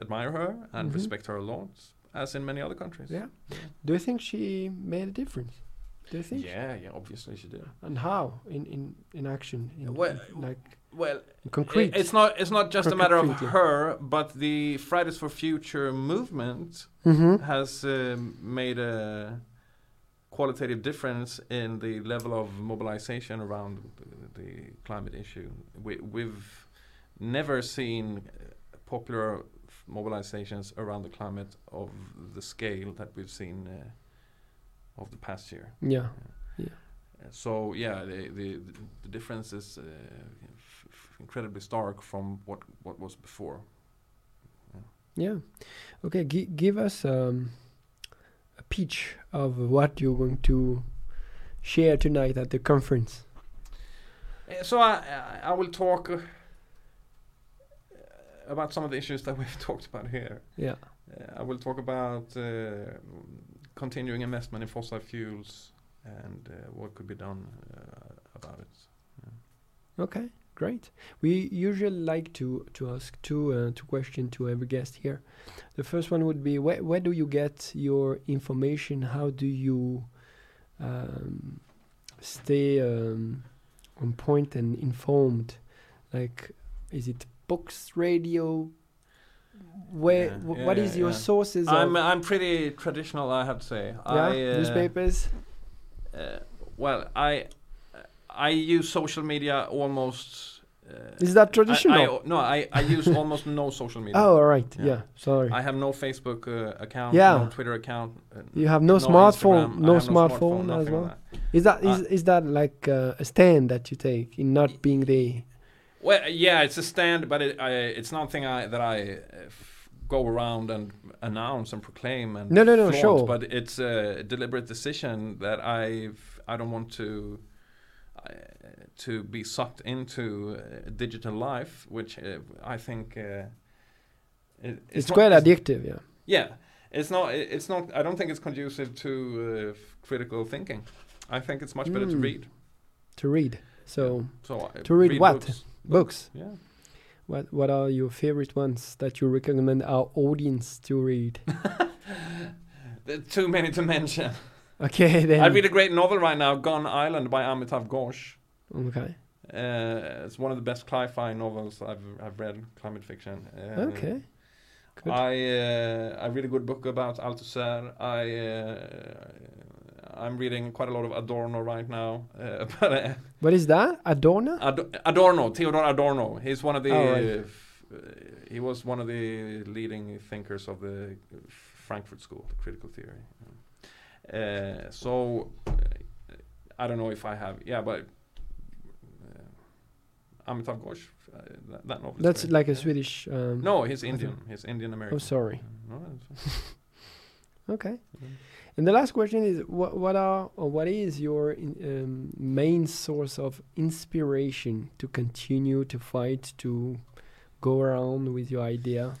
admire her and
Mhm.
respect her a lot, as in many other countries.
Yeah. Do you think she made a difference? Do you think?
Yeah, yeah, obviously she did.
And how? In in in action? In,
Well,
in like
Well,
concrete?
It's not. It's not just a matter of her, but the Fridays for Future movement
mm-hmm.
has um, made a qualitative difference in the level of mobilization around the, the climate issue. We, we've never seen popular f- mobilizations around the climate of the scale that we've seen uh, of the past year.
Yeah.
Uh, So yeah, the the, the difference is uh, f- f- incredibly stark from what what was before.
Yeah. Okay. Gi- give us um, a pitch of what you're going to share tonight at the conference.
Uh, So I I- will talk uh, about some of the issues that we've talked about here.
Yeah.
Uh, I will talk about uh, continuing investment in fossil fuels and uh, what could be done uh, about it.
Okay. Great. We usually like to to ask two uh, two questions to every guest here. The first one would be where where do you get your information? How do you um, stay um, on point and informed? Like, is it books, radio, where
Yeah, yeah,
what
yeah,
is your sources
I'm I'm pretty traditional, I have to say.
yeah,
I, uh,
newspapers?
Uh, well, I I use social media almost. Uh,
Is that traditional?
I, no, I, I use almost no social media.
Oh, all right.
Yeah.
Yeah. Sorry.
I have no Facebook uh, account,
Yeah.
no Twitter account. uh,
you have no, smartphone,
Instagram.
No
have
smartphone, as well.
like that.
Is that is, is that like uh, a stand that you take in not being the?
Well, yeah, it's a stand, but it, I, it's nothing I, that I uh, go around and announce and proclaim and
No, no, no,
flaunt,
sure.
But it's a deliberate decision that I I don't want to to be sucked into uh, digital life, which uh, I think uh, it,
It's,
not-
quite addictive. Yeah.
Yeah, it's not. It's not. I don't think it's conducive to uh, critical thinking. I think it's much better to
Mm.
read.
To read. So
So
To read what?
Books.
books.
Yeah.
What what are your favorite ones that you recommend our audience to read?
There are Too many to mention.
Okay, then.
I read a great novel right now, Gun Island by Amitav Ghosh.
Okay.
Uh, it's one of the best sci-fi novels I've I've read, climate fiction. Uh,
Okay. Good.
I uh, I read a good book about Althusser. I uh, I'm reading quite a lot of Adorno right now. Uh, but
What is that? Adorno?
Ad- Adorno, Theodor Adorno. He's one of the.
Oh, right.
uh, f- he was one of the leading thinkers of the Frankfurt School, the critical theory. Uh, so uh, I don't know if I have. Yeah, but uh, Amitav Ghosh, uh, that, that novel.
That's like a. Swedish. Um,
No, he's Indian. He's Indian American.
Oh, sorry. Okay. And the last question is, what what are or what is your in, um, main source of inspiration to continue to fight to go around with your idea?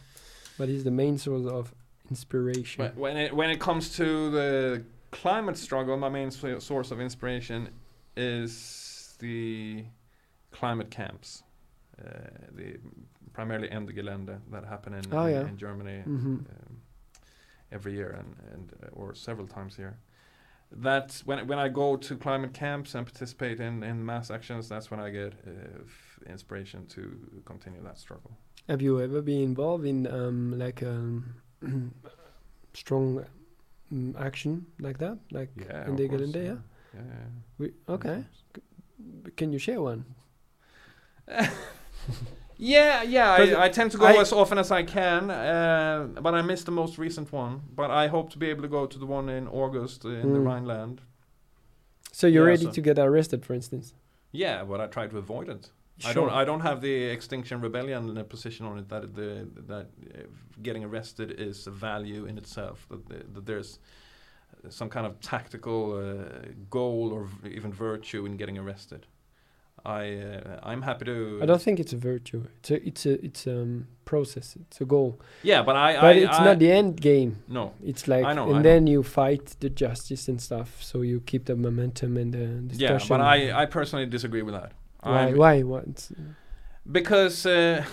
What is the main source of inspiration?
When- when it when it comes to the climate struggle, my main so- source of inspiration is the climate camps, uh, the primarily Ende Gelände that happen in
Oh,
in,
yeah.
in Germany
Mhm.
um, every year and and uh, or several times here. That's when when I go to climate camps and participate in in mass actions. That's when I get uh, inspiration to continue that struggle.
Have you ever been involved in um, like um, strong um, action like that? Like
Yeah,
in the
course,
Gelände, yeah?
yeah, yeah.
We, okay. Can you share one?
Yeah, yeah. I, I tend to go
I-
as often as I can, uh, but I missed the most recent one. But I hope to be able to go to the one in August in the
Mm.
Rhineland.
So you're
Yeah,
ready
so-
to get arrested, for instance?
Yeah, but I try to avoid it. I don't. I don't have the Extinction Rebellion position on it that the that uh, getting arrested is a value in itself. That, the, that there's some kind of tactical uh, goal or v- even virtue in getting arrested. I uh, I'm happy to.
I don't think it's a virtue. It's a it's a it's um process. It's a goal.
Yeah, but I.
But
I,
it's
I,
not the end game.
No.
It's like
I know,
and
I know.
then you fight the justice and stuff. So you keep the momentum and the
Yeah,
discussion.
but I I personally disagree with that.
Why
I'm-
why what?
Because uh,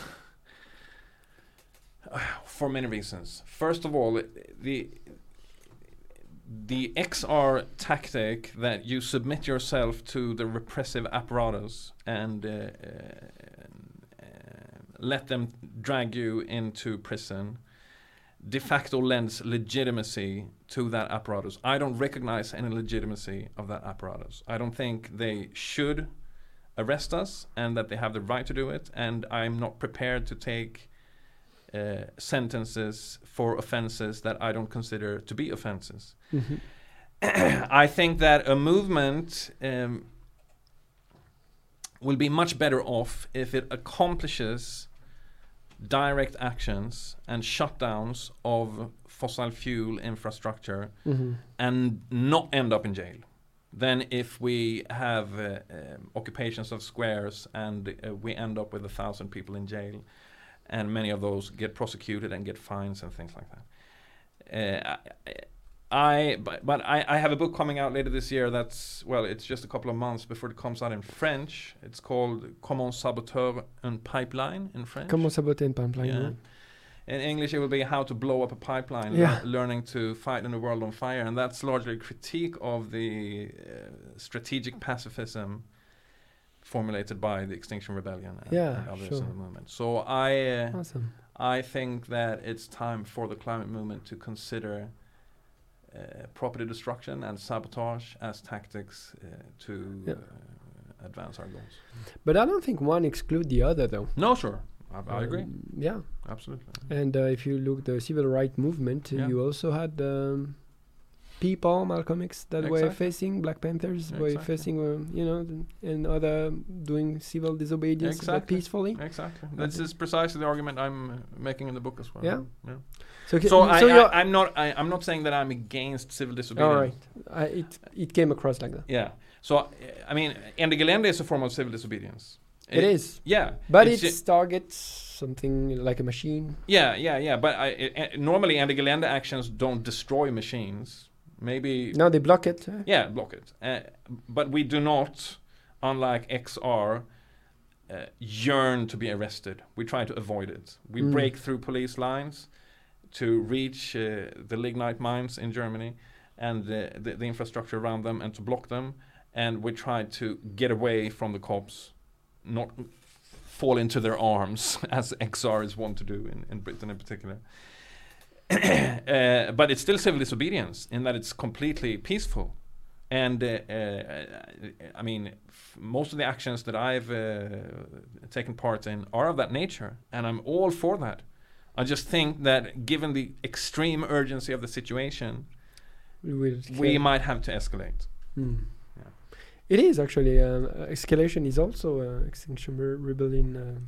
for many reasons. First of all, the the XR tactic that you submit yourself to the repressive apparatus and uh, uh, let them drag you into prison de facto lends legitimacy to that apparatus. I don't recognize any legitimacy of that apparatus. I don't think they should arrest us and that they have the right to do it. And I'm not prepared to take uh, sentences for offenses that I don't consider to be offenses.
Mhm.
I think that a movement um, will be much better off if it accomplishes direct actions and shutdowns of fossil fuel infrastructure
Mhm.
and not end up in jail than if we have uh, um, occupations of squares and uh, we end up with a thousand people in jail and many of those get prosecuted and get fines and things like that. Uh, I, I but, but I, I have a book coming out later this year that's well it's just a couple of months before it comes out in French. It's called Comment saboter un pipeline in French.
Comment saboter une pipeline?
Yeah. In English, it will be how to blow up a pipeline,
Yeah.
lear- learning to fight in a world on fire, and that's largely a critique of the uh, strategic pacifism formulated by the Extinction Rebellion and,
Yeah,
and others
sure.
in the movement. So I, uh,
Awesome.
I think that it's time for the climate movement to consider uh, property destruction and sabotage as tactics uh, to
Yeah.
uh, advance our goals.
But I don't think one exclude the other, though.
No, sure, I, I agree,
Um, yeah,
absolutely.
and uh, if you look the civil rights movement,
Yeah.
you also had um, people, Malcolm X, that were facing Black Panthers, were facing, um, you know, and other doing civil disobedience,
Exactly.
peacefully.
Exactly. This is precisely the argument I'm uh, making in the book as well.
Yeah.
yeah.
So,
So, I,
so
I, I'm not. I, I'm not saying that I'm against civil disobedience.
all right. I, it it came across like that.
Yeah. So I mean, Ende Gelände is a form of civil disobedience.
It is,
Yeah.
but
it's
it targets something like a machine.
Yeah, yeah, yeah. But I, I, I- normally, Gelände actions don't destroy machines. Maybe.
No, they block it.
Yeah, block it. Uh, but we do not, unlike XR, uh, yearn to be arrested. We try to avoid it. We
Mm.
break through police lines to reach uh, the lignite mines in Germany and the, the, the infrastructure around them and to block them. And we try to get away from the cops, not fall into their arms, as XR is wont to do in, in Britain in particular. uh, but it's still civil disobedience in that it's completely peaceful. And uh, uh, I mean, f- most of the actions that I've uh, taken part in are of that nature, and I'm all for that. I just think that given the extreme urgency of the situation,
We,
we might have to escalate.
Mm.
Yeah.
It is actually um, uh, escalation is also uh, extinction Re- rebellion. Uh,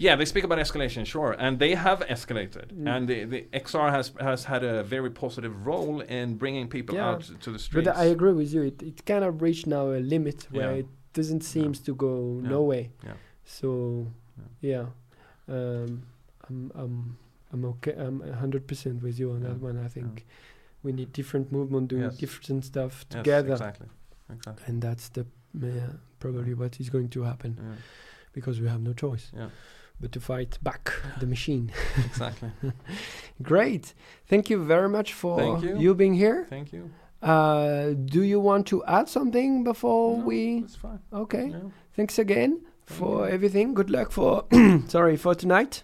Yeah, they speak about escalation, sure, and they have escalated,
Mm.
and the, the XR has has had a very positive role in bringing people
Yeah.
out to the streets.
but I agree with you. It, it kind of reached now a limit where
Yeah.
it doesn't seems to go
Yeah.
no way.
Yeah.
So yeah, um, I'm I'm I'm okay. I'm hundred percent with you on that one. I think we need different movement doing
Yes.
different stuff
Yes,
together,
exactly, exactly.
and that's the yeah, probably what is going to happen
Yeah,
because we have no choice
yeah,
but to fight back the machine.
exactly.
Great. Thank you very much for
Thank you.
being here.
Thank you.
Uh, do you want to add something before
No,
we?
It's fine.
Okay.
Yeah.
Thanks again
Thank
for
you.
everything. Good luck for sorry for tonight.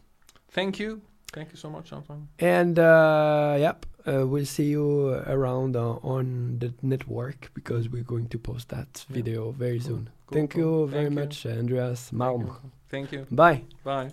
Thank you. Thank you so much, Anton.
And uh, yep, uh, we'll see you around uh, on the network because we're going to post that
Yeah.
video very
Cool.
soon.
Cool,
Thank
cool.
you very
Thank you.
much, Andreas Malm.
Thank you.
Bye.
Bye.